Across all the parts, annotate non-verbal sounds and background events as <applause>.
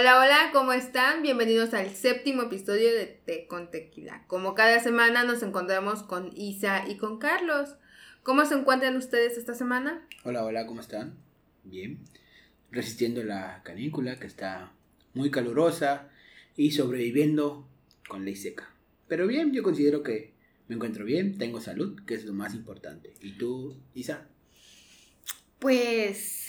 Hola, hola, ¿cómo están? Bienvenidos al séptimo episodio de Té con Tequila. Como cada semana nos encontramos con Isa y con Carlos. ¿Cómo se encuentran ustedes esta semana? Hola, hola, ¿cómo están? Bien. Resistiendo la canícula que está muy calurosa y sobreviviendo con ley seca. Pero bien, yo considero que me encuentro bien, tengo salud, que es lo más importante. ¿Y tú, Isa? Pues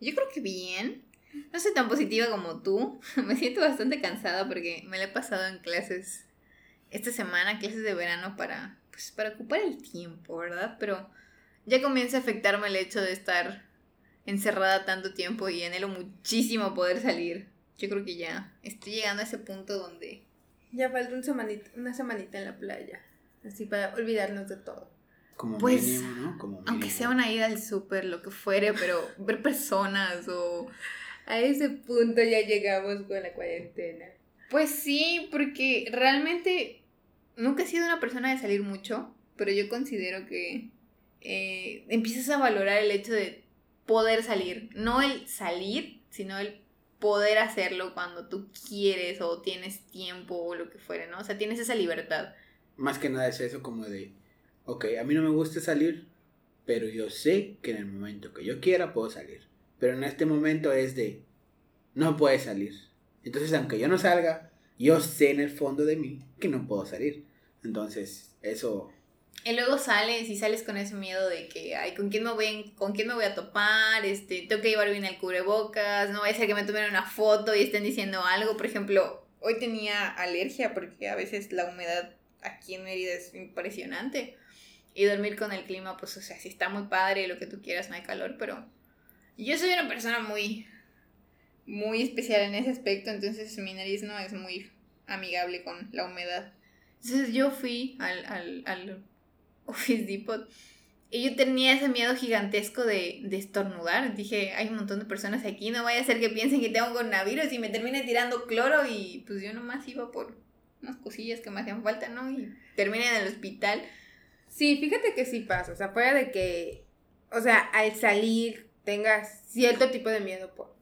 yo creo que bien. No soy tan positiva como tú. <laughs> Me siento bastante cansada porque me la he pasado en clases esta semana, clases de verano para, pues, para ocupar el tiempo, ¿verdad? Pero ya comienza a afectarme el hecho de estar encerrada tanto tiempo y anhelo muchísimo poder salir. Yo creo que ya estoy llegando a ese punto donde... Ya falta un semanita, una semanita en la playa, así para olvidarnos de todo. Como Pues, mínimo, ¿no? Como Aunque sea una ida al súper, lo que fuere, pero ver personas o... A ese punto ya llegamos con la cuarentena. Pues sí, porque realmente nunca he sido una persona de salir mucho, pero yo considero que eh, empiezas a valorar el hecho de poder salir. No el salir, sino el poder hacerlo cuando tú quieres o tienes tiempo o lo que fuere, ¿no? O sea, tienes esa libertad. Más que nada es eso como de, ok, a mí no me gusta salir, pero yo sé que en el momento que yo quiera puedo salir. Pero en este momento es de, no puedes salir. Entonces, aunque yo no salga, yo sé en el fondo de mí que no puedo salir. Entonces, eso, Y luego sales y sales con ese miedo de que, ay, ¿con quién me voy, con quién me voy a topar? Este, tengo que llevar bien el cubrebocas, no vaya a ser que me tomen una foto y estén diciendo algo. Por ejemplo, hoy tenía alergia porque a veces la humedad aquí en Mérida es impresionante. Y dormir con el clima, pues, o sea, si está muy padre, lo que tú quieras, no hay calor, pero yo soy una persona muy, muy especial en ese aspecto, entonces mi nariz no es muy amigable con la humedad. Entonces yo fui al, al, al Office Depot y yo tenía ese miedo gigantesco de, de estornudar. Dije, hay un montón de personas aquí, no vaya a ser que piensen que tengo coronavirus y me termine tirando cloro y pues yo nomás iba por unas cosillas que me hacían falta, ¿no? Y terminé en el hospital. Sí, fíjate que sí pasa, o sea, fuera de que, o sea, al salir tengas cierto tipo de miedo por,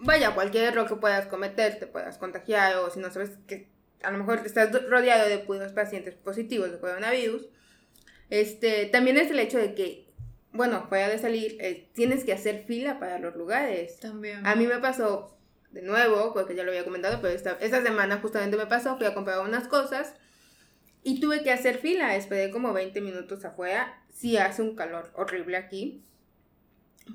vaya, cualquier error que puedas cometer, te puedas contagiar o si no sabes que a lo mejor estás rodeado de puros pacientes positivos de coronavirus, este, también es el hecho de que, bueno, fuera de salir, eh, tienes que hacer fila para los lugares. También. A mí me pasó de nuevo, porque ya lo había comentado, pero esta, esta semana justamente me pasó, fui a comprar unas cosas y tuve que hacer fila, esperé como 20 minutos afuera, sí hace un calor horrible aquí,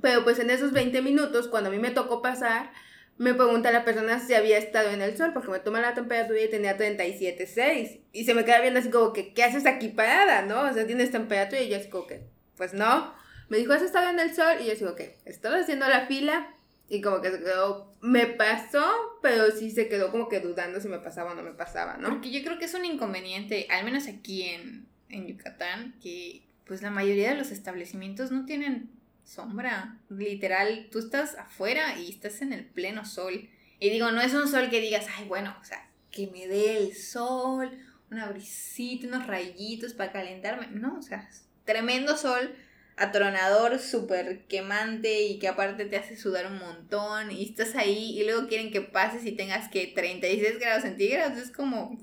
pero pues en esos 20 minutos, cuando a mí me tocó pasar, me pregunta la persona si había estado en el sol, porque me toma la temperatura y tenía 37.6, y se me queda viendo así como que, ¿qué haces aquí parada, no? O sea, tienes temperatura y yo así como que, pues no. Me dijo, ¿has estado en el sol? Y yo así como que, estaba haciendo la fila, y como que se quedó, me pasó, pero sí se quedó como que dudando si me pasaba o no me pasaba, ¿no? Porque yo creo que es un inconveniente, al menos aquí en, en Yucatán, que pues la mayoría de los establecimientos no tienen sombra. Literal, tú estás afuera y estás en el pleno sol. Y digo, no es un sol que digas, ay, bueno, o sea, que me dé el sol, una brisita, unos rayitos para calentarme. No, o sea, tremendo sol, atronador, súper quemante y que aparte te hace sudar un montón. Y estás ahí y luego quieren que pases y tengas que 36 grados centígrados. Es como...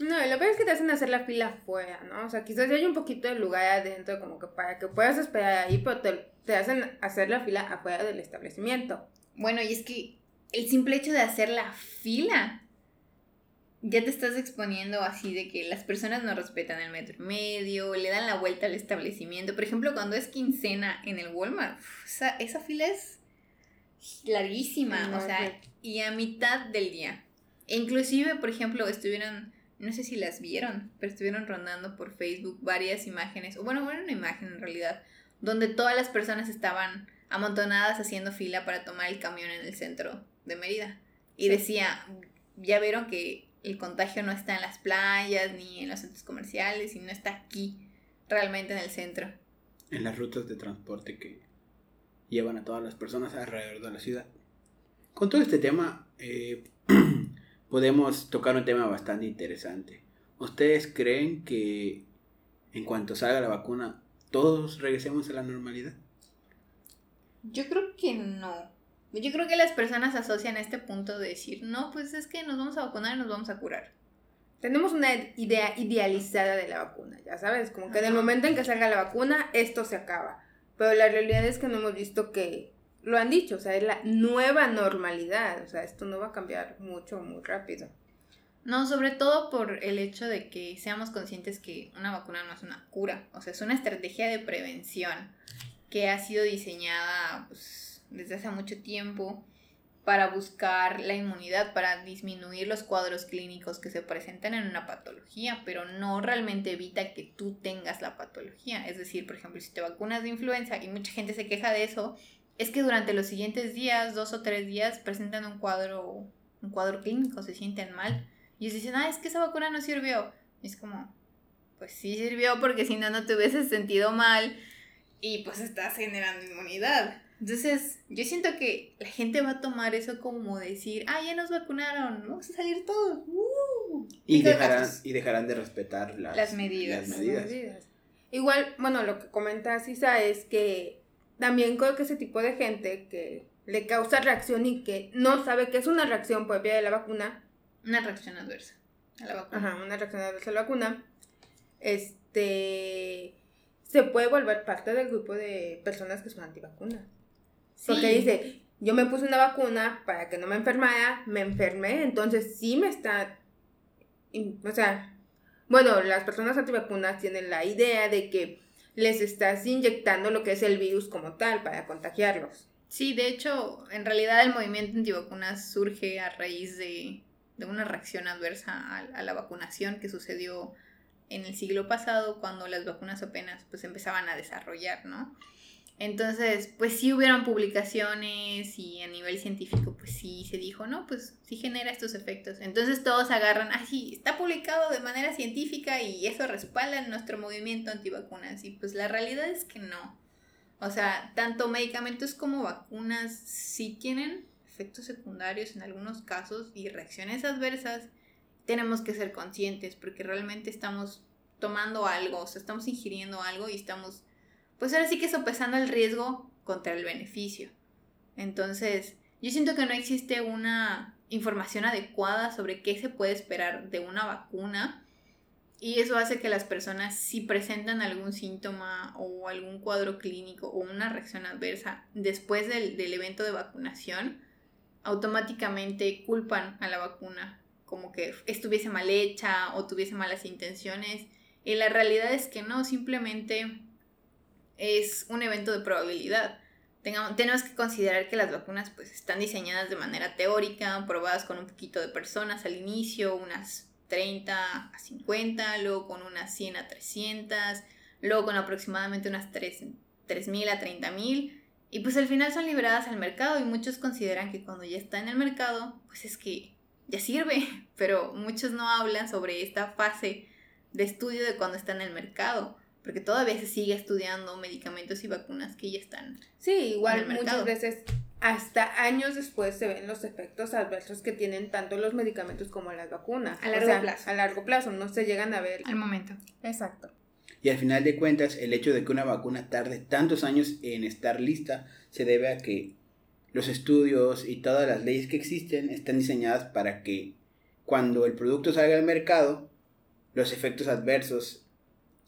No, y lo peor es que te hacen hacer la fila afuera, ¿no? O sea, quizás hay un poquito de lugar adentro como que para que puedas esperar ahí, pero te, te hacen hacer la fila afuera del establecimiento. Bueno, y es que el simple hecho de hacer la fila ya te estás exponiendo así de que las personas no respetan el metro y medio, le dan la vuelta al establecimiento. Por ejemplo, cuando es quincena en el Walmart, uf, esa, esa fila es larguísima, No, o sea, sí. y a mitad del día. E inclusive, por ejemplo, estuvieron, no sé si las vieron, pero estuvieron rondando por Facebook varias imágenes, o bueno, era una imagen en realidad, donde todas las personas estaban amontonadas haciendo fila para tomar el camión en el centro de Mérida. Y decía, ya vieron que el contagio no está en las playas ni en los centros comerciales, sino está aquí, realmente en el centro. en las rutas de transporte que llevan a todas las personas alrededor de la ciudad. Con todo este tema, eh, podemos tocar un tema bastante interesante. ¿Ustedes creen que en cuanto salga la vacuna, todos regresemos a la normalidad? Yo creo que no. Yo creo que las personas asocian este punto de decir, no, pues es que nos vamos a vacunar y nos vamos a curar. Tenemos una idea idealizada de la vacuna, ya sabes, como que en el momento en que salga la vacuna, esto se acaba. Pero la realidad es que no hemos visto que lo han dicho, o sea, es la nueva normalidad, o sea, esto no va a cambiar mucho, muy rápido. No, sobre todo por el hecho de que seamos conscientes que una vacuna no es una cura, o sea, es una estrategia de prevención que ha sido diseñada pues, desde hace mucho tiempo para buscar la inmunidad, para disminuir los cuadros clínicos que se presentan en una patología, pero no realmente evita que tú tengas la patología. Es decir, por ejemplo, si te vacunas de influenza y mucha gente se queja de eso, es que durante los siguientes días, dos o tres días, presentan un cuadro, un cuadro clínico, se sienten mal. Y ellos dicen, ah, es que esa vacuna no sirvió. Y es como, pues sí sirvió porque si no, no te hubieses sentido mal y pues estás generando inmunidad. Entonces, yo siento que la gente va a tomar eso como decir, ah, ya nos vacunaron, vamos a salir todos. ¡Uh! Y dejarán, y dejarán de respetar las, Las medidas. las medidas. medidas. Igual, bueno, lo que comenta Sisa es que también creo que ese tipo de gente que le causa reacción y que no sabe que es una reacción propia de la vacuna, Una reacción adversa a la vacuna. ajá, una reacción adversa a la vacuna, este, se puede volver parte del grupo de personas que son antivacunas. Porque Sí. dice, yo me puse una vacuna para que no me enfermara, me enfermé, entonces sí me está, o sea, bueno, las personas antivacunas tienen la idea de que les estás inyectando lo que es el virus como tal para contagiarlos. Sí, de hecho, en realidad el movimiento antivacunas surge a raíz de, de una reacción adversa a, a la vacunación que sucedió en el siglo pasado cuando las vacunas apenas pues empezaban a desarrollar, ¿no? Entonces, pues sí hubieron publicaciones y a nivel científico pues sí se dijo, no, pues sí genera estos efectos. Entonces todos agarran, ah, sí, está publicado de manera científica y eso respalda nuestro movimiento antivacunas. Y pues la realidad es que no. O sea, tanto medicamentos como vacunas sí tienen efectos secundarios en algunos casos y reacciones adversas. Tenemos que ser conscientes porque realmente estamos tomando algo, o sea, estamos ingiriendo algo y estamos, pues ahora sí que sopesando el riesgo contra el beneficio. Entonces, yo siento que no existe una información adecuada sobre qué se puede esperar de una vacuna. Y eso hace que las personas, si presentan algún síntoma o algún cuadro clínico o una reacción adversa después del, del evento de vacunación, automáticamente culpan a la vacuna, como que estuviese mal hecha o tuviese malas intenciones. Y la realidad es que no, simplemente es un evento de probabilidad. Tenemos que considerar que las vacunas pues están diseñadas de manera teórica, probadas con un poquito de personas al inicio, unas 30 a 50, luego con unas 100 a 300, luego con aproximadamente unas 3 3.000 a 30.000 y pues al final son liberadas al mercado y muchos consideran que cuando ya está en el mercado pues es que ya sirve, <laughs> pero muchos no hablan sobre esta fase de estudio de cuando está en el mercado, porque todavía se sigue estudiando medicamentos y vacunas que ya están. Sí, En igual el muchas mercado. veces hasta años después se ven los efectos adversos que tienen tanto los medicamentos como las vacunas. A O largo sea, plazo. A largo plazo, no se llegan a ver. Al momento. Exacto. Y al final de cuentas, el hecho de que una vacuna tarde tantos años en estar lista se debe a que los estudios y todas las leyes que existen están diseñadas para que cuando el producto salga al mercado, los efectos adversos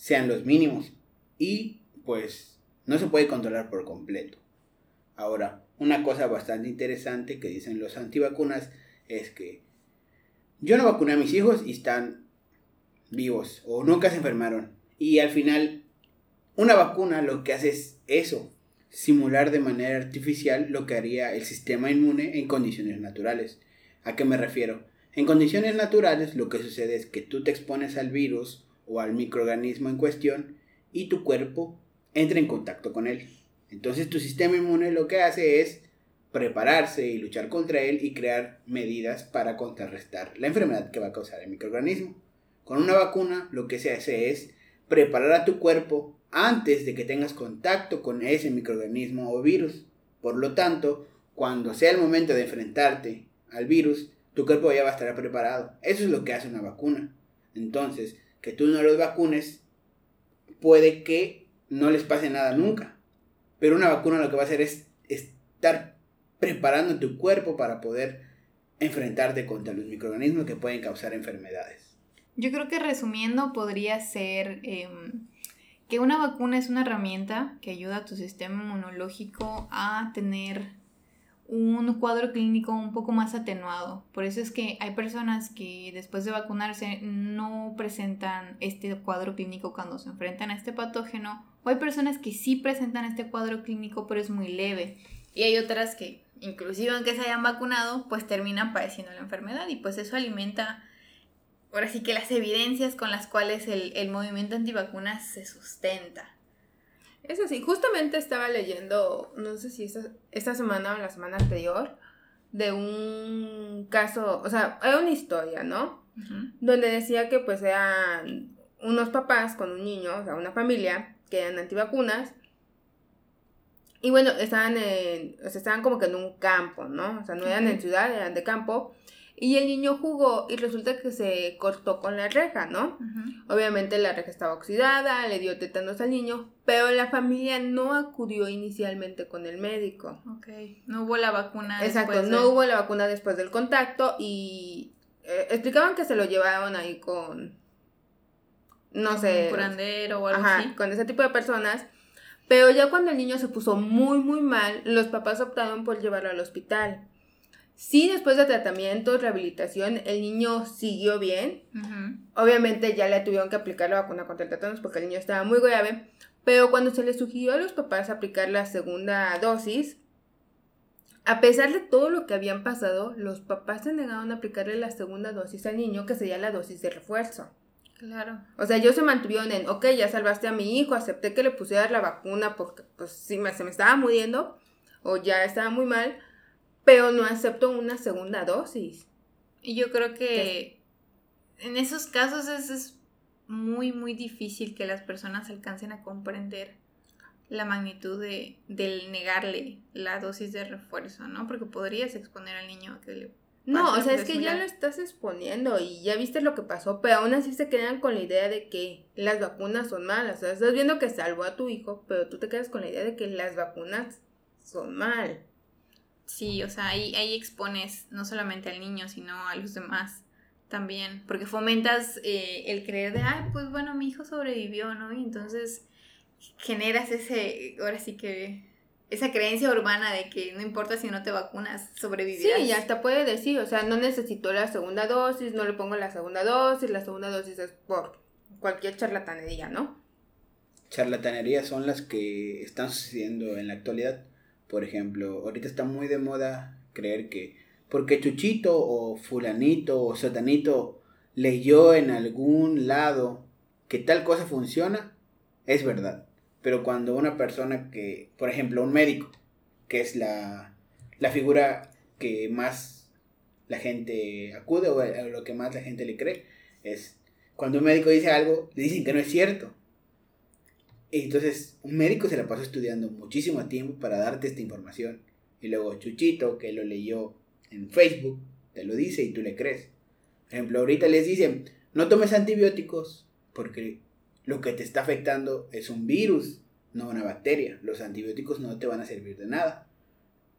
sean los mínimos y pues no se puede controlar por completo. Ahora, una cosa bastante interesante que dicen los antivacunas es que yo no vacuné a mis hijos y están vivos o nunca se enfermaron. Y al final, una vacuna lo que hace es eso, simular de manera artificial lo que haría el sistema inmune en condiciones naturales. ¿A qué me refiero? En condiciones naturales lo que sucede es que tú te expones al virus o al microorganismo en cuestión y tu cuerpo entra en contacto con él. Entonces tu sistema inmune lo que hace es prepararse y luchar contra él y crear medidas para contrarrestar la enfermedad que va a causar el microorganismo. Con una vacuna lo que se hace es preparar a tu cuerpo antes de que tengas contacto con ese microorganismo o virus. Por lo tanto, cuando sea el momento de enfrentarte al virus, tu cuerpo ya va a estar preparado. Eso es lo que hace una vacuna. Entonces, que tú no los vacunes, puede que no les pase nada nunca. Pero una vacuna lo que va a hacer es estar preparando tu cuerpo para poder enfrentarte contra los microorganismos que pueden causar enfermedades. Yo creo que resumiendo podría ser em, que una vacuna es una herramienta que ayuda a tu sistema inmunológico a tener un cuadro clínico un poco más atenuado. Por eso es que hay personas que después de vacunarse no presentan este cuadro clínico cuando se enfrentan a este patógeno. O hay personas que sí presentan este cuadro clínico pero es muy leve. Y hay otras que, inclusive aunque se hayan vacunado, pues terminan padeciendo la enfermedad y pues eso alimenta ahora sí que las evidencias con las cuales el, el movimiento antivacunas se sustenta. Eso sí, justamente estaba leyendo, no sé si esta, esta semana o la semana anterior, de un caso, o sea, hay una historia, ¿no? Donde decía que pues eran unos papás con un niño, o sea, una familia, que eran antivacunas. Y bueno, estaban en, o sea, estaban como que en un campo, ¿no? O sea, no eran en ciudad, eran de campo. Y el niño jugó y resulta que se cortó con la reja, ¿no? Obviamente la reja estaba oxidada, le dio tétanos al niño, pero la familia no acudió inicialmente con el médico. Ok, no hubo la vacuna. Exacto, no hubo la vacuna después del contacto y eh, explicaban que se lo llevaron ahí con, no sé. Un curandero o algo ajá, así. con ese tipo de personas. Pero ya cuando el niño se puso muy, muy mal, los papás optaron por llevarlo al hospital. Sí, después de tratamiento, rehabilitación, el niño siguió bien. Obviamente ya le tuvieron que aplicar la vacuna contra el tétanos porque el niño estaba muy grave. Pero cuando se le sugirió a los papás aplicar la segunda dosis, a pesar de todo lo que habían pasado, los papás se negaron a aplicarle la segunda dosis al niño, que sería la dosis de refuerzo. Claro. O sea, ellos se mantuvieron en, ok, ya salvaste a mi hijo, acepté que le pusieras la vacuna porque pues sí, me, se me estaba muriendo o ya estaba muy mal, pero no acepto una segunda dosis. Y yo creo que en esos casos es, es muy, muy difícil que las personas alcancen a comprender la magnitud de, del negarle la dosis de refuerzo, ¿no? Porque podrías exponer al niño a que le... No, o sea, es que ya lo estás exponiendo y ya viste lo que pasó, pero aún así se quedan con la idea de que las vacunas son malas. O sea, estás viendo que salvó a tu hijo, pero tú te quedas con la idea de que las vacunas son mal. Sí, o sea, ahí, ahí expones no solamente al niño, sino a los demás también, porque fomentas eh, el creer de, ay, pues bueno, mi hijo sobrevivió, ¿no? Y entonces generas ese, ahora sí que, esa creencia urbana de que no importa si no te vacunas, Sí, sobrevivirás. y hasta puede decir, o sea, no necesito la segunda dosis, no le pongo la segunda dosis, la segunda dosis es por cualquier charlatanería, ¿no? Charlatanerías son las que están sucediendo en la actualidad. Por ejemplo, ahorita está muy de moda creer que porque Chuchito o fulanito o sotanito leyó en algún lado que tal cosa funciona, es verdad. Pero cuando una persona que, por ejemplo, un médico, que es la, la figura que más la gente acude o a lo que más la gente le cree, es cuando un médico dice algo, le dicen que no es cierto. Entonces, un médico se la pasó estudiando muchísimo tiempo para darte esta información. Y luego Chuchito, que lo leyó en Facebook, te lo dice y tú le crees. Por ejemplo, ahorita les dicen, no tomes antibióticos porque lo que te está afectando es un virus, no una bacteria. Los antibióticos no te van a servir de nada.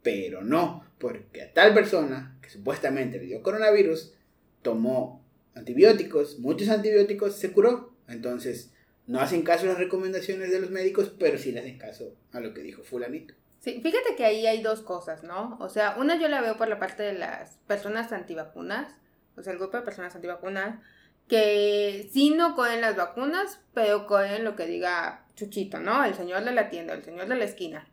Pero no, porque a tal persona que supuestamente le dio coronavirus, tomó antibióticos, muchos antibióticos, se curó. Entonces, no hacen caso a las recomendaciones de los médicos, pero sí le hacen caso a lo que dijo fulanito. Sí, fíjate que ahí hay dos cosas, ¿no? O sea, una yo la veo por la parte de las personas antivacunas, o sea, el grupo de personas antivacunas, que sí no cogen las vacunas, pero cogen lo que diga Chuchito, ¿no? El señor de la tienda, el señor de la esquina.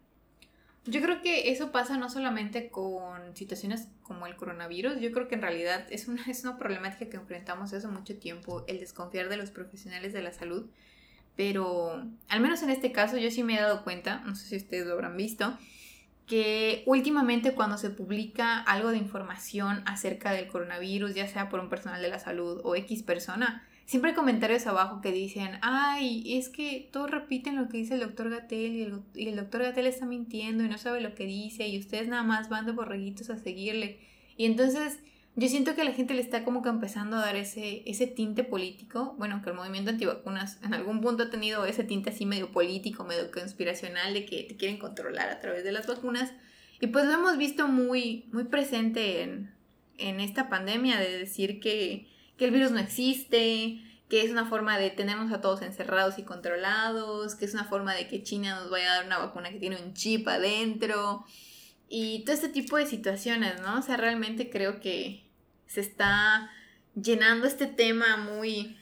Yo creo que eso pasa no solamente con situaciones como el coronavirus, yo creo que en realidad es una, es una problemática que enfrentamos hace mucho tiempo, el desconfiar de los profesionales de la salud, pero al menos en este caso yo sí me he dado cuenta, no sé si ustedes lo habrán visto, que últimamente cuando se publica algo de información acerca del coronavirus, ya sea por un personal de la salud o X persona, siempre hay comentarios abajo que dicen, ay, es que todos repiten lo que dice el doctor Gatel y el, y el doctor Gatel está mintiendo y no sabe lo que dice y ustedes nada más van de borreguitos a seguirle. Y entonces yo siento que la gente le está como que empezando a dar ese, ese tinte político, bueno, que el movimiento antivacunas en algún punto ha tenido ese tinte así medio político, medio conspiracional de que te quieren controlar a través de las vacunas. Y pues lo hemos visto muy, muy presente en, en esta pandemia de decir que, que el virus no existe, que es una forma de tenernos a todos encerrados y controlados, que es una forma de que China nos vaya a dar una vacuna que tiene un chip adentro y todo este tipo de situaciones, ¿no? O sea, realmente creo que se está llenando este tema muy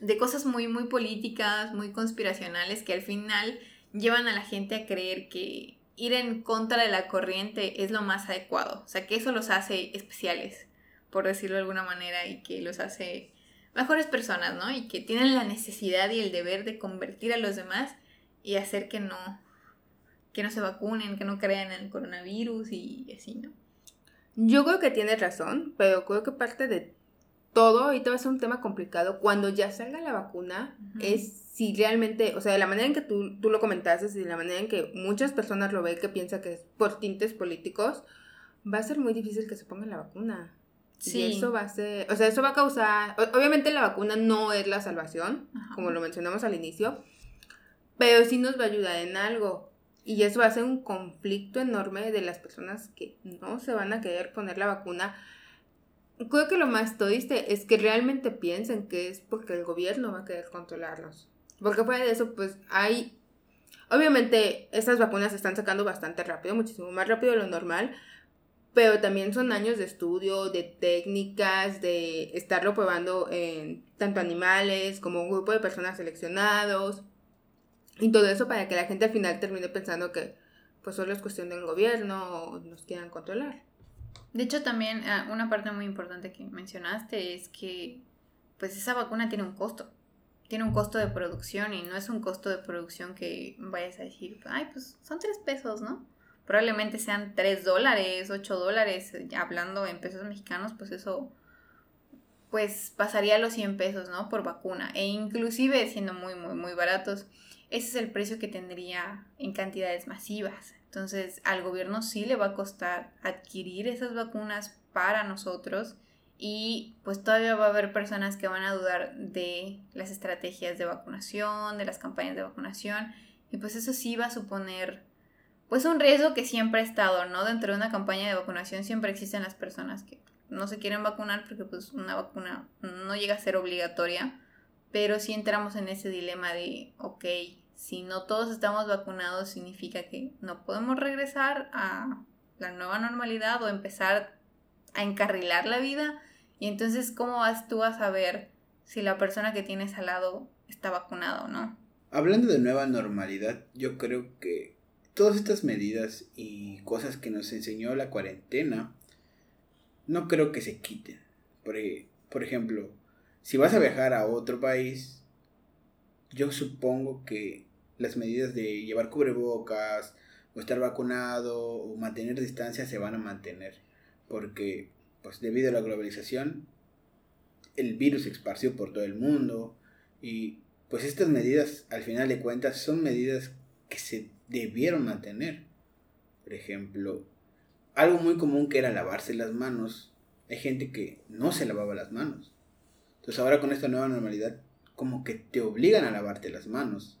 de cosas muy muy políticas, muy conspiracionales que al final llevan a la gente a creer que ir en contra de la corriente es lo más adecuado. O sea, que eso los hace especiales, por decirlo de alguna manera, y que los hace mejores personas, ¿no? Y que tienen la necesidad y el deber de convertir a los demás y hacer que no, que no se vacunen, que no crean en el coronavirus y así, ¿no? Yo creo que tienes razón, pero creo que parte de todo, ahorita va a ser un tema complicado, cuando ya salga la vacuna, es si realmente, o sea, de la manera en que tú, tú lo comentaste, y de la manera en que muchas personas lo ven, que piensan que es por tintes políticos, va a ser muy difícil que se ponga la vacuna. Sí. Y eso va a ser, o sea, eso va a causar, obviamente la vacuna no es la salvación, como lo mencionamos al inicio, pero sí nos va a ayudar en algo. Y eso va a ser un conflicto enorme de las personas que no se van a querer poner la vacuna creo que lo más triste es que realmente piensen que es porque el gobierno va a querer controlarlos. Porque fuera de eso, pues hay... Obviamente, estas vacunas se están sacando bastante rápido, muchísimo más rápido de lo normal, pero también son años de estudio, de técnicas, de estarlo probando en tanto animales como un grupo de personas seleccionados, y todo eso para que la gente al final termine pensando que pues solo es cuestión del gobierno o nos quieran controlar. De hecho, también ah, una parte muy importante que mencionaste es que pues esa vacuna tiene un costo. Tiene un costo de producción y no es un costo de producción que vayas a decir, ay, pues son tres pesos, ¿no? Probablemente sean tres dólares, ocho dólares, hablando en pesos mexicanos, pues eso pues pasaría a los 100 pesos, ¿no? Por vacuna. E inclusive siendo muy, muy, muy baratos, ese es el precio que tendría en cantidades masivas. Entonces al gobierno sí le va a costar adquirir esas vacunas para nosotros y pues todavía va a haber personas que van a dudar de las estrategias de vacunación, de las campañas de vacunación y pues eso sí va a suponer pues un riesgo que siempre ha estado, ¿no? Dentro de una campaña de vacunación siempre existen las personas que no se quieren vacunar porque pues una vacuna no llega a ser obligatoria, pero sí entramos en ese dilema de, ok, si no todos estamos vacunados, significa que no podemos regresar a la nueva normalidad o empezar a encarrilar la vida. Y entonces, ¿cómo vas tú a saber si la persona que tienes al lado está vacunada o no? Hablando de nueva normalidad, yo creo que todas estas medidas y cosas que nos enseñó la cuarentena, no creo que se quiten. Por, por ejemplo, si vas a viajar a otro país, yo supongo que las medidas de llevar cubrebocas o estar vacunado o mantener distancia se van a mantener porque pues debido a la globalización el virus se esparció por todo el mundo y pues estas medidas al final de cuentas son medidas que se debieron mantener. Por ejemplo algo muy común que era lavarse las manos hay gente que no se lavaba las manos. Entonces ahora con esta nueva normalidad como que te obligan a lavarte las manos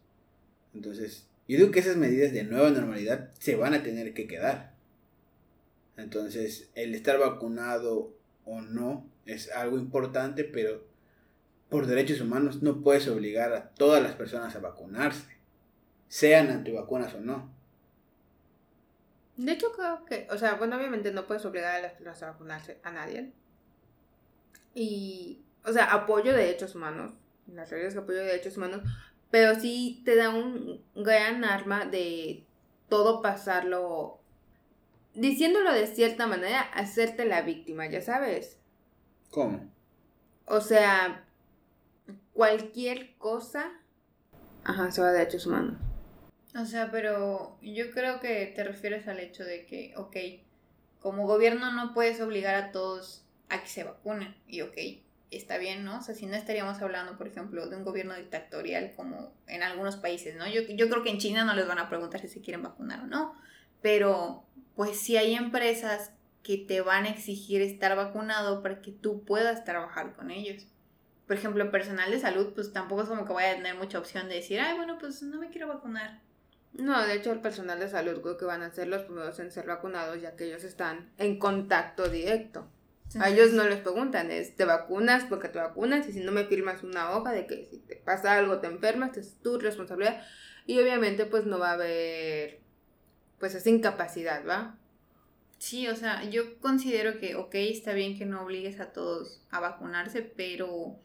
entonces, yo digo que esas medidas de nueva normalidad se van a tener que quedar. Entonces, el estar vacunado o no es algo importante, pero por derechos humanos no puedes obligar a todas las personas a vacunarse, sean antivacunas o no. De hecho, creo que, o sea, bueno, obviamente no puedes obligar a las personas a vacunarse a nadie. Y, o sea, apoyo de derechos humanos, las reglas de apoyo de derechos humanos, pero sí te da un gran arma de todo pasarlo, diciéndolo de cierta manera, hacerte la víctima, ya sabes. ¿Cómo? O sea, cualquier cosa, ajá, se va de derechos humanos. O sea, pero yo creo que te refieres al hecho de que, ok, como gobierno no puedes obligar a todos a que se vacunen, y ok, está bien, ¿no? O sea, si no estaríamos hablando, por ejemplo, de un gobierno dictatorial como en algunos países, ¿no? Yo, yo creo que en China no les van a preguntar si se quieren vacunar o no, pero pues si hay empresas que te van a exigir estar vacunado para que tú puedas trabajar con ellos. Por ejemplo, personal de salud, pues tampoco es como que vaya a tener mucha opción de decir, ay, bueno, pues no me quiero vacunar. No, de hecho el personal de salud creo que van a ser los primeros en ser vacunados ya que ellos están en contacto directo. A ellos no les preguntan, es te vacunas porque te vacunas y si no me firmas una hoja de que si te pasa algo, te enfermas, es tu responsabilidad. Y obviamente pues no va a haber pues esa incapacidad, ¿va? Sí, o sea, yo considero que, ok, está bien que no obligues a todos a vacunarse, pero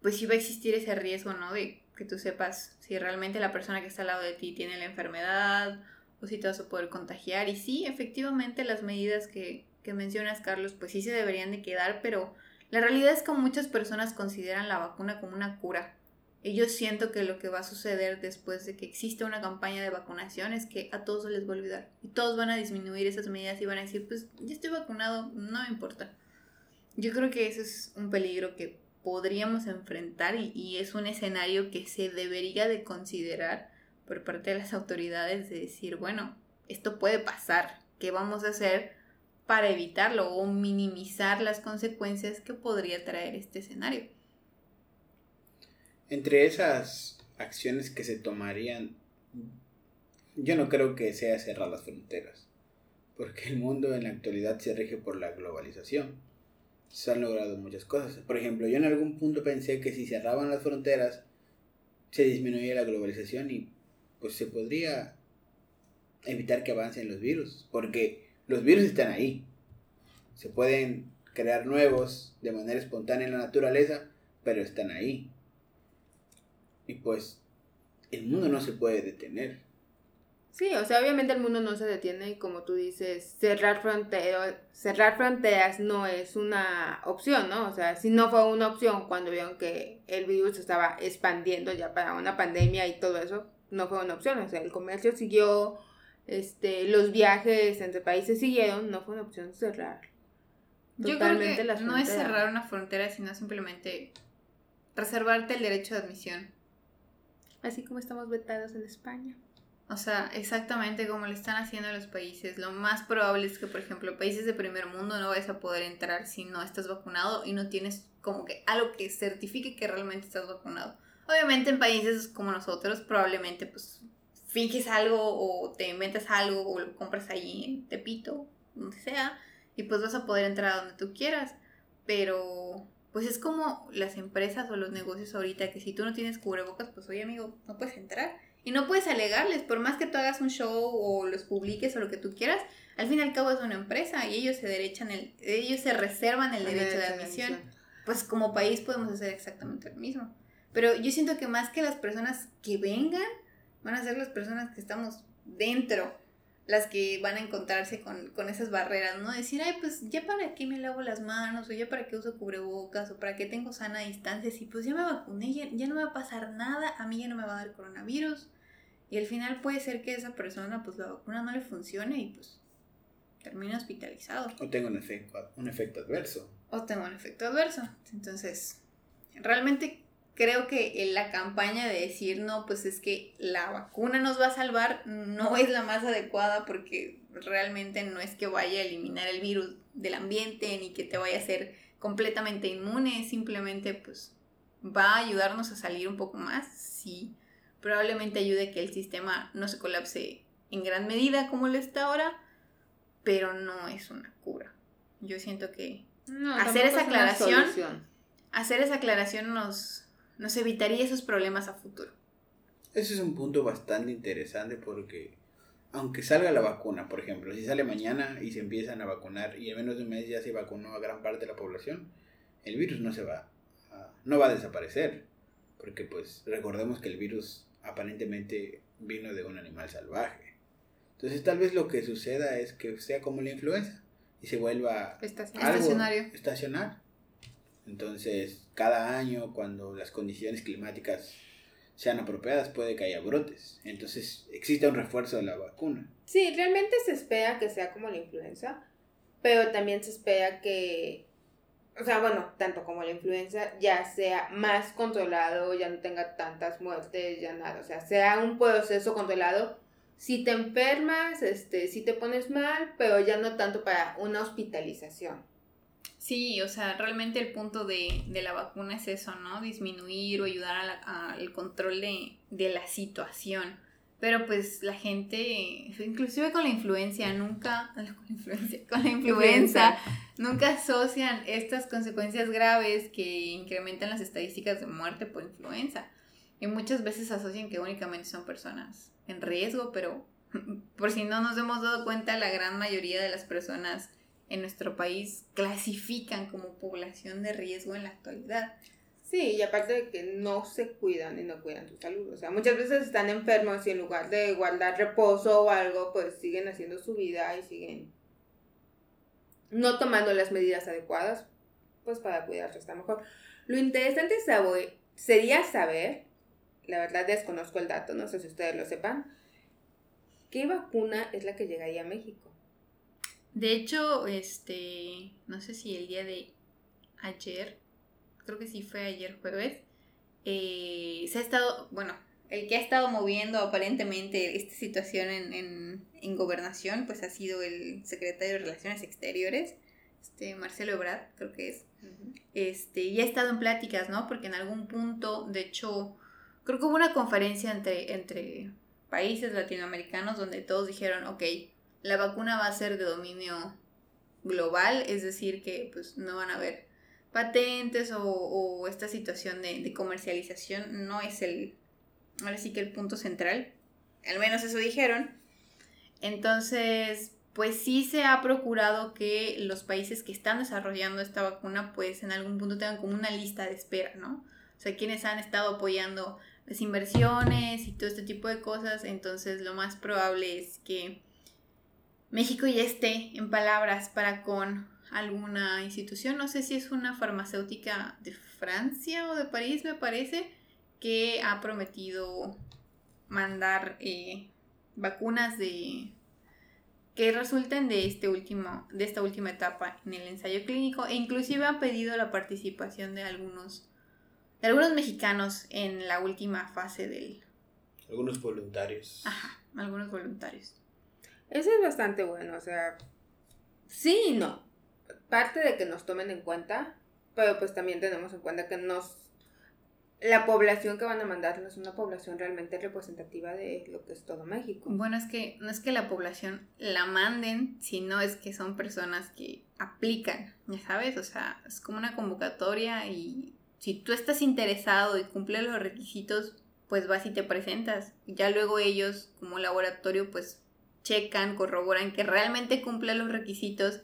pues sí va a existir ese riesgo, ¿no? De que tú sepas si realmente la persona que está al lado de ti tiene la enfermedad o si te vas a poder contagiar. Y sí, efectivamente las medidas que, que mencionas, Carlos, pues sí se deberían de quedar, pero la realidad es que muchas personas consideran la vacuna como una cura. Y yo siento que lo que va a suceder después de que exista una campaña de vacunación es que a todos se les va a olvidar. Y todos van a disminuir esas medidas y van a decir, pues ya estoy vacunado, no me importa. Yo creo que ese es un peligro que podríamos enfrentar y, y es un escenario que se debería de considerar por parte de las autoridades de decir, bueno, esto puede pasar, ¿qué vamos a hacer para evitarlo o minimizar las consecuencias que podría traer este escenario. Entre esas acciones que se tomarían, yo no creo que sea cerrar las fronteras, porque el mundo en la actualidad se rige por la globalización. Se han logrado muchas cosas. Por ejemplo, yo en algún punto pensé que si cerraban las fronteras, se disminuía la globalización y pues se podría evitar que avancen los virus, porque los virus están ahí. Se pueden crear nuevos de manera espontánea en la naturaleza, pero están ahí. Y pues el mundo no se puede detener. Sí, o sea, obviamente el mundo no se detiene y como tú dices, cerrar, fronteras cerrar fronteras no es una opción, ¿no? O sea, si no fue una opción cuando vieron que el virus estaba expandiendo ya para una pandemia y todo eso, no fue una opción. O sea, el comercio siguió, este, los viajes entre países siguieron, no fue una opción cerrar. Yo creo que no es cerrar una frontera, sino simplemente reservarte el derecho de admisión. Así como estamos vetados en España. O sea, exactamente como lo están haciendo los países. Lo más probable es que, por ejemplo, países de primer mundo no vayas a poder entrar si no estás vacunado y no tienes como que algo que certifique que realmente estás vacunado. Obviamente en países como nosotros probablemente pues finges algo o te inventas algo o lo compras ahí en Tepito, donde sea, y pues vas a poder entrar a donde tú quieras. Pero pues es como las empresas o los negocios ahorita que si tú no tienes cubrebocas, pues oye amigo, no puedes entrar. Y no puedes alegarles, por más que tú hagas un show o los publiques o lo que tú quieras, al fin y al cabo es una empresa y ellos se derechan el, ellos se reservan el derecho de admisión. Pues como país podemos hacer exactamente lo mismo. Pero yo siento que más que las personas que vengan, van a ser las personas que estamos dentro las que van a encontrarse con, esas barreras, ¿no? Decir, ay, pues ya para qué me lavo las manos, o ya para qué uso cubrebocas, o para qué tengo sana distancia, si pues ya me vacuné, ya, ya, no me va a pasar nada, a mí ya no me va a dar coronavirus. Y al final puede ser que esa persona, pues la vacuna no le funcione y pues termine hospitalizado. O tenga un efecto, un efecto adverso. O tenga un efecto adverso. Entonces, realmente creo que la campaña de decir, no, pues es que la vacuna nos va a salvar, no es la más adecuada porque realmente no es que vaya a eliminar el virus del ambiente ni que te vaya a hacer completamente inmune, simplemente pues va a ayudarnos a salir un poco más, sí, probablemente ayude que el sistema no se colapse en gran medida como lo está ahora, pero no es una cura. Yo siento que hacer esa aclaración, hacer esa aclaración nos, nos evitaría esos problemas a futuro. Ese es un punto bastante interesante porque aunque salga la vacuna, por ejemplo, si sale mañana y se empiezan a vacunar y en menos de un mes ya se vacunó a gran parte de la población, el virus no se va a, no va a desaparecer, porque pues recordemos que el virus aparentemente vino de un animal salvaje. Entonces tal vez lo que suceda es que sea como la influenza y se vuelva estacionario. estacionar. Entonces, cada año, cuando las condiciones climáticas sean apropiadas, puede que haya brotes. Entonces, existe un refuerzo de la vacuna. Sí, realmente se espera que sea como la influenza, pero también se espera que, o sea, bueno, tanto como la influenza, ya sea más controlado, ya no tenga tantas muertes, ya nada, o sea, sea un proceso controlado. Si te enfermas, este, si te pones mal, pero ya no tanto para una hospitalización. Sí, o sea, realmente el punto de, la vacuna es eso, ¿no? Disminuir o ayudar al control de, la situación. Pero pues la gente, inclusive con la influencia, nunca, <laughs> con la influencia, con la influenza, nunca asocian estas consecuencias graves que incrementan las estadísticas de muerte por influenza. Y muchas veces asocian que únicamente son personas en riesgo, pero <laughs> por si no nos hemos dado cuenta, la gran mayoría de las personas en nuestro país clasifican como población de riesgo en la actualidad. Sí, y aparte de que no se cuidan y no cuidan su salud. O sea, muchas veces están enfermos y en lugar de guardar reposo o algo, pues siguen haciendo su vida y siguen no tomando las medidas adecuadas, pues para cuidarse está mejor. Lo interesante sería saber, la verdad desconozco el dato, no sé si ustedes lo sepan, ¿qué vacuna es la que llegaría a México? De hecho, este, no sé si el día de ayer creo que sí fue ayer jueves, eh, se ha estado, bueno, el que ha estado moviendo aparentemente esta situación en, en, gobernación, pues ha sido el secretario de Relaciones Exteriores, este Marcelo Ebrard, creo que es. Este, y ha estado en pláticas, ¿no? Porque en algún punto, de hecho, creo que hubo una conferencia entre, entre países latinoamericanos donde todos dijeron, ok, la vacuna va a ser de dominio global, es decir, que pues no van a haber patentes o, esta situación de, comercialización no es el, ahora sí que el punto central, al menos eso dijeron. Entonces, pues sí se ha procurado que los países que están desarrollando esta vacuna, pues en algún punto tengan como una lista de espera, ¿no? O sea, quienes han estado apoyando las inversiones y todo este tipo de cosas, entonces lo más probable es que México ya esté en palabras para con alguna institución, no sé si es una farmacéutica de Francia o de París, me parece, que ha prometido mandar eh, vacunas de que resulten de este último de esta última etapa en el ensayo clínico. E inclusive han pedido la participación de algunos de algunos mexicanos en la última fase del algunos voluntarios. Ajá algunos voluntarios eso es bastante bueno o sea sí y no parte de que nos tomen en cuenta, pero pues también tenemos en cuenta que nos la población que van a mandar no es una población realmente representativa de lo que es todo México. Bueno, es que no es que la población la manden, sino es que son personas que aplican, ya sabes, o sea, es como una convocatoria y si tú estás interesado y cumples los requisitos, pues vas y te presentas. Ya luego ellos, como laboratorio, pues checan, corroboran que realmente cumple los requisitos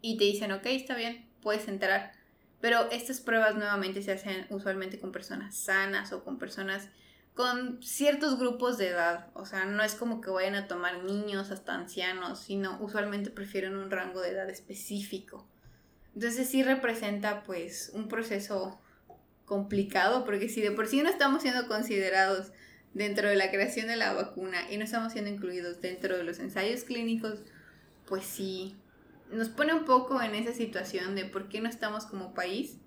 y te dicen, ok, está bien, puedes entrar. Pero estas pruebas nuevamente se hacen usualmente con personas sanas o con personas con ciertos grupos de edad. O sea, no es como que vayan a tomar niños hasta ancianos, sino usualmente prefieren un rango de edad específico. Entonces sí representa pues un proceso complicado, porque si de por sí no estamos siendo considerados dentro de la creación de la vacuna y no estamos siendo incluidos dentro de los ensayos clínicos, pues sí, nos pone un poco en esa situación de por qué no estamos como país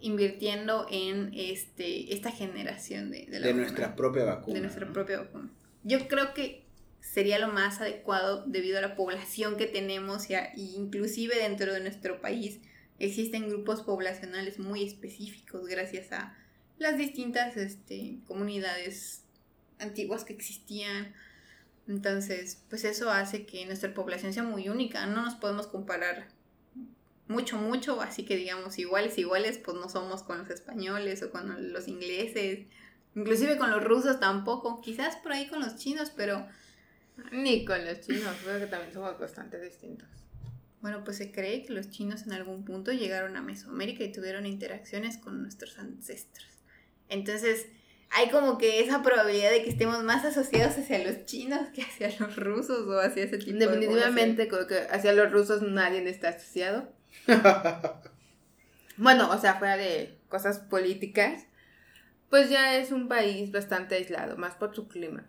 invirtiendo en este esta generación de, de, nuestra propia vacuna. De nuestra propia vacuna. Yo creo que sería lo más adecuado debido a la población que tenemos y, inclusive dentro de nuestro país existen grupos poblacionales muy específicos gracias a las distintas este, comunidades antiguas que existían entonces, pues eso hace que nuestra población sea muy única. No nos podemos comparar mucho, mucho, así que digamos iguales, iguales, pues no somos con los españoles o con los ingleses, inclusive con los rusos tampoco, quizás por ahí con los chinos, pero... Ni con los chinos, creo que también somos bastante distintos. Bueno, pues se cree que los chinos en algún punto llegaron a Mesoamérica y tuvieron interacciones con nuestros ancestros. Entonces, hay como que esa probabilidad de que estemos más asociados hacia los chinos que hacia los rusos o hacia ese tipo Definitivamente creo que hacia los rusos nadie está asociado. <laughs> bueno, o sea, fuera de cosas políticas, pues ya es un país bastante aislado, más por su clima.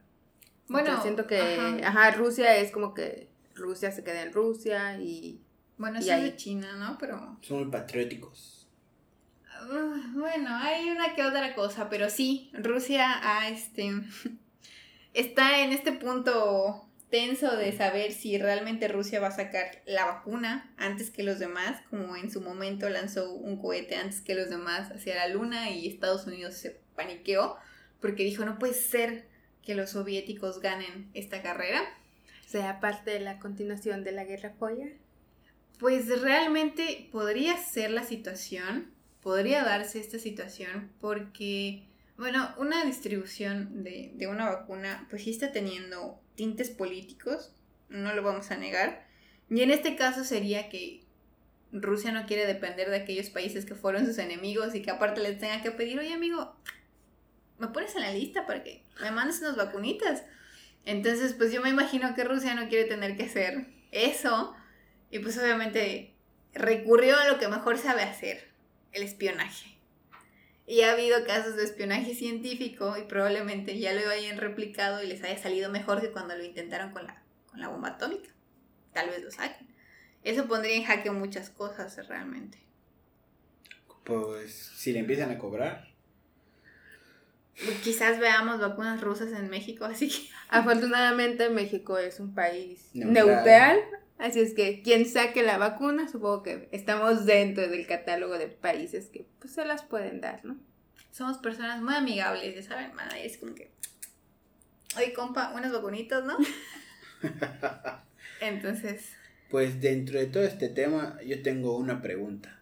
Bueno, siento que, ajá. Rusia es como que Rusia se queda en Rusia y... Bueno, eso es de China, ¿no? Pero... Son muy patrióticos. Bueno, hay una que otra cosa, pero sí, Rusia ha, este, <laughs> está en este punto tenso de saber si realmente Rusia va a sacar la vacuna antes que los demás, como en su momento lanzó un cohete antes que los demás hacia la luna y Estados Unidos se paniqueó porque dijo, no puede ser que los soviéticos ganen esta carrera. ¿Sea parte de la continuación de la Guerra Fría? Pues realmente podría ser la situación, podría darse esta situación porque, bueno, una distribución de, de una vacuna pues sí está teniendo tintes políticos, no lo vamos a negar. Y en este caso sería que Rusia no quiere depender de aquellos países que fueron sus enemigos y que aparte les tenga que pedir, oye amigo, ¿me pones en la lista para que me mandes unas vacunitas? Entonces, pues yo me imagino que Rusia no quiere tener que hacer eso y pues obviamente recurrió a lo que mejor sabe hacer, el espionaje. Y ha habido casos de espionaje científico y probablemente ya lo hayan replicado y les haya salido mejor que cuando lo intentaron con la, con la bomba atómica. Tal vez lo saquen. Eso pondría en jaque muchas cosas realmente. Pues si le empiezan a cobrar. Quizás veamos vacunas rusas en México, así que... Afortunadamente México es un país Neutral. neutral. Así es que quien saque la vacuna, supongo que estamos dentro del catálogo de países que pues, se las pueden dar, ¿no? Somos personas muy amigables, ya saben, man, es como que... Oye, compa, unas vacunitas, ¿no? <laughs> Entonces, Pues dentro de todo este tema, yo tengo una pregunta.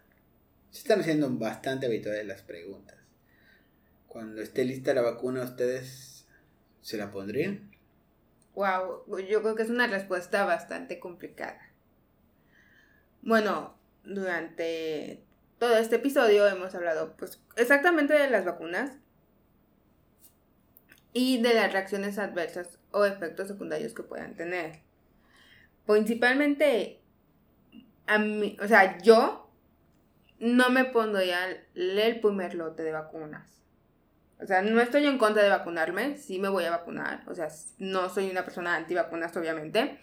Se están haciendo bastante habituales las preguntas. Cuando esté lista la vacuna, ¿ustedes se la pondrían? Wow, yo creo que es una respuesta bastante complicada. Bueno, durante todo este episodio hemos hablado pues exactamente de las vacunas y de las reacciones adversas o efectos secundarios que puedan tener. Principalmente, a mí, o sea, yo no me pondría el primer lote de vacunas. O sea, no estoy en contra de vacunarme, sí me voy a vacunar. O sea, no soy una persona antivacunas, obviamente.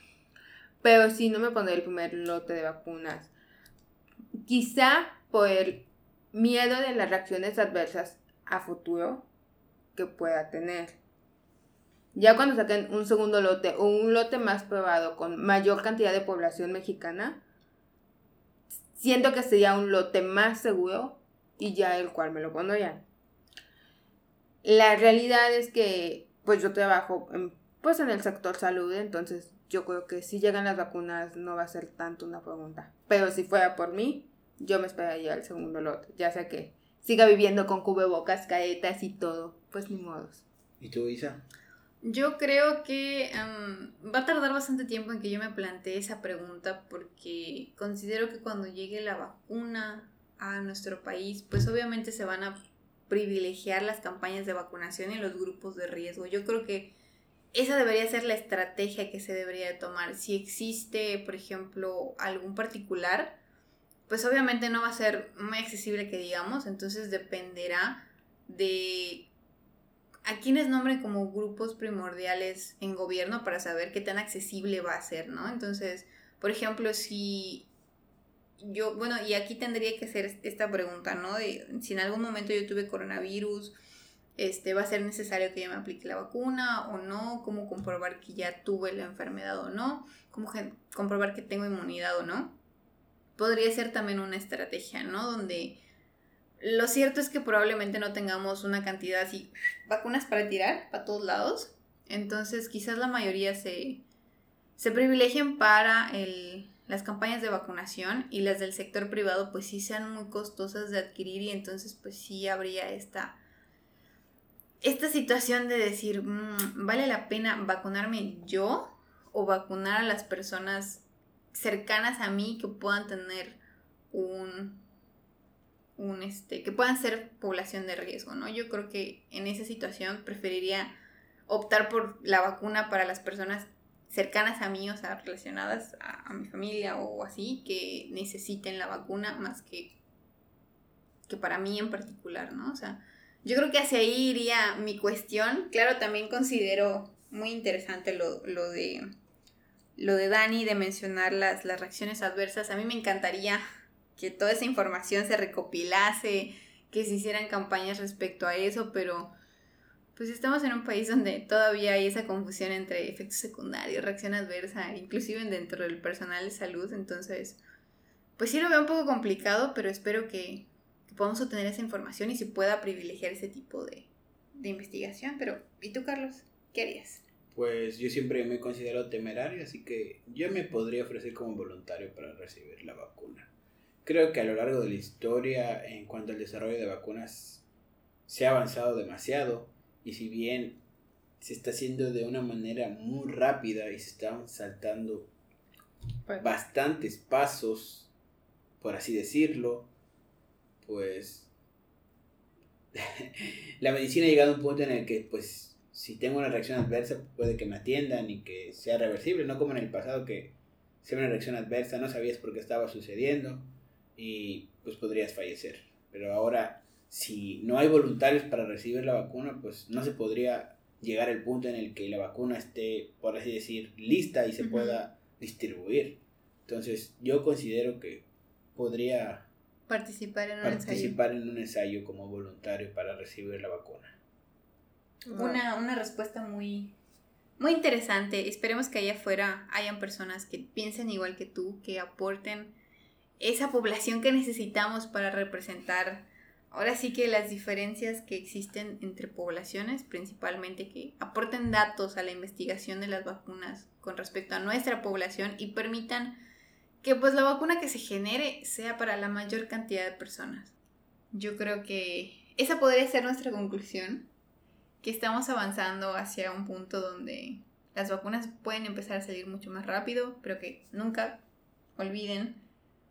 Pero sí no me pondré el primer lote de vacunas. Quizá por el miedo de las reacciones adversas a futuro que pueda tener. Ya cuando saquen un segundo lote o un lote más probado con mayor cantidad de población mexicana, siento que sería un lote más seguro y ya el cual me lo pondría. La realidad es que pues yo trabajo en, pues en el sector salud, entonces yo creo que si llegan las vacunas no va a ser tanto una pregunta. Pero si fuera por mí, yo me esperaría el segundo lote, ya sea que siga viviendo con cubrebocas, caretas y todo, pues ni modos. ¿Y tú, Isa? Yo creo que um, va a tardar bastante tiempo en que yo me plantee esa pregunta porque considero que cuando llegue la vacuna a nuestro país, pues obviamente se van a privilegiar las campañas de vacunación y los grupos de riesgo. Yo creo que esa debería ser la estrategia que se debería de tomar. Si existe, por ejemplo, algún particular, pues obviamente no va a ser muy accesible que digamos, entonces dependerá de a quienes nombren como grupos primordiales en gobierno para saber qué tan accesible va a ser, ¿no? Entonces, por ejemplo, si yo, bueno, y aquí tendría que hacer esta pregunta, ¿no? De si en algún momento yo tuve coronavirus, este, va a ser necesario que ya me aplique la vacuna o no, cómo comprobar que ya tuve la enfermedad o no, cómo comprobar que tengo inmunidad o no. Podría ser también una estrategia, ¿no? Donde lo cierto es que probablemente no tengamos una cantidad así, vacunas para tirar para todos lados. Entonces quizás la mayoría se, se privilegien para el, las campañas de vacunación y las del sector privado pues sí sean muy costosas de adquirir y entonces pues sí habría esta, esta situación de decir, mmm, ¿vale la pena vacunarme yo o vacunar a las personas cercanas a mí que puedan tener un un este que puedan ser población de riesgo, ¿no? Yo creo que en esa situación preferiría optar por la vacuna para las personas cercanas a mí, o sea, relacionadas a, mi familia o así, que necesiten la vacuna más que, que para mí en particular, ¿no? O sea, yo creo que hacia ahí iría mi cuestión. Claro, también considero muy interesante lo, lo de lo de Dani de mencionar las, las reacciones adversas. A mí me encantaría que toda esa información se recopilase, que se hicieran campañas respecto a eso, pero pues estamos en un país donde todavía hay esa confusión entre efectos secundarios, reacción adversa, inclusive dentro del personal de salud, entonces pues sí lo veo un poco complicado, pero espero que, podamos obtener esa información y se pueda privilegiar ese tipo de, de investigación. Pero, ¿y tú, Carlos? ¿qué harías? Pues yo siempre me considero temerario, así que yo me podría ofrecer como voluntario para recibir la vacuna. Creo que a lo largo de la historia, en cuanto al desarrollo de vacunas, se ha avanzado demasiado y si bien se está haciendo de una manera muy rápida y se están saltando Pues, bastantes pasos, por así decirlo, pues <laughs> la medicina ha llegado a un punto en el que pues si tengo una reacción adversa puede que me atiendan y que sea reversible, no como en el pasado que sea una reacción adversa, no sabías por qué estaba sucediendo y pues podrías fallecer. Pero ahora si no hay voluntarios para recibir la vacuna, pues no se podría llegar al punto en el que la vacuna esté, por así decir, lista y se pueda distribuir. Entonces, yo considero que podría Participar en un ensayo. participar en un ensayo como voluntario para recibir la vacuna. Una, una respuesta muy, muy interesante. Esperemos que allá afuera hayan personas que piensen igual que tú, que aporten esa población que necesitamos para representar ahora sí que las diferencias que existen entre poblaciones, principalmente que aporten datos a la investigación de las vacunas con respecto a nuestra población y permitan que pues la vacuna que se genere sea para la mayor cantidad de personas. Yo creo que esa podría ser nuestra conclusión, que estamos avanzando hacia un punto donde las vacunas pueden empezar a salir mucho más rápido, pero que nunca olviden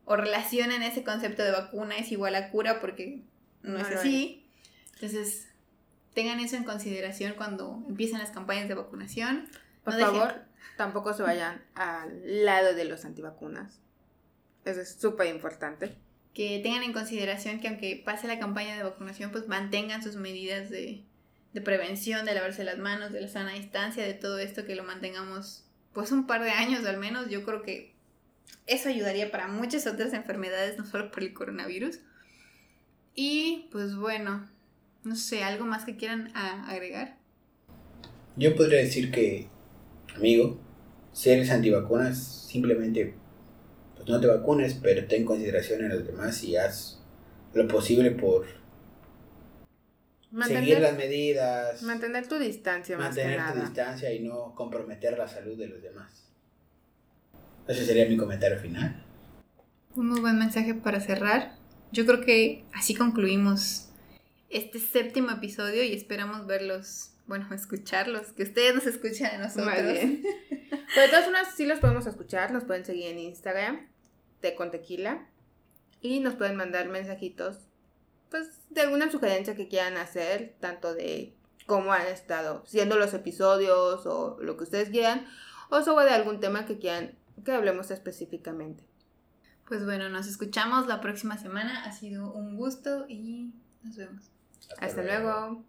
o relacionen ese concepto de vacuna es igual a cura porque no, No es así. Entonces, tengan eso en consideración cuando empiezan las campañas de vacunación. Por No dejen- favor, tampoco se vayan al lado de los antivacunas. Eso es súper importante. que tengan en consideración que aunque pase la campaña de vacunación, pues mantengan sus medidas de, de prevención, de lavarse las manos, de la sana distancia, de todo esto, que lo mantengamos pues un par de años al menos. Yo creo que eso ayudaría para muchas otras enfermedades, no solo por el coronavirus. Y pues bueno, no sé, algo más que quieran agregar. Yo podría decir que, amigo, si eres antivacunas, simplemente pues no te vacunes, pero ten consideración en los demás y haz lo posible por seguir las Mantener, medidas, mantener tu distancia más que mantener tu distancia y no comprometer la salud de los demás. Ese sería mi comentario final. Un muy buen mensaje para cerrar. Yo creo que así concluimos este séptimo episodio y esperamos verlos, bueno, escucharlos, que ustedes nos escuchen a nosotros. <laughs> Pero de todas formas, sí los podemos escuchar. Nos pueden seguir en Instagram, Té con Tequila. Y nos pueden mandar mensajitos, pues, de alguna sugerencia que quieran hacer, tanto de cómo han estado siendo los episodios o lo que ustedes quieran, o sobre algún tema que quieran que hablemos específicamente. Pues bueno, nos escuchamos la próxima semana. Ha sido un gusto y nos vemos. Hasta luego.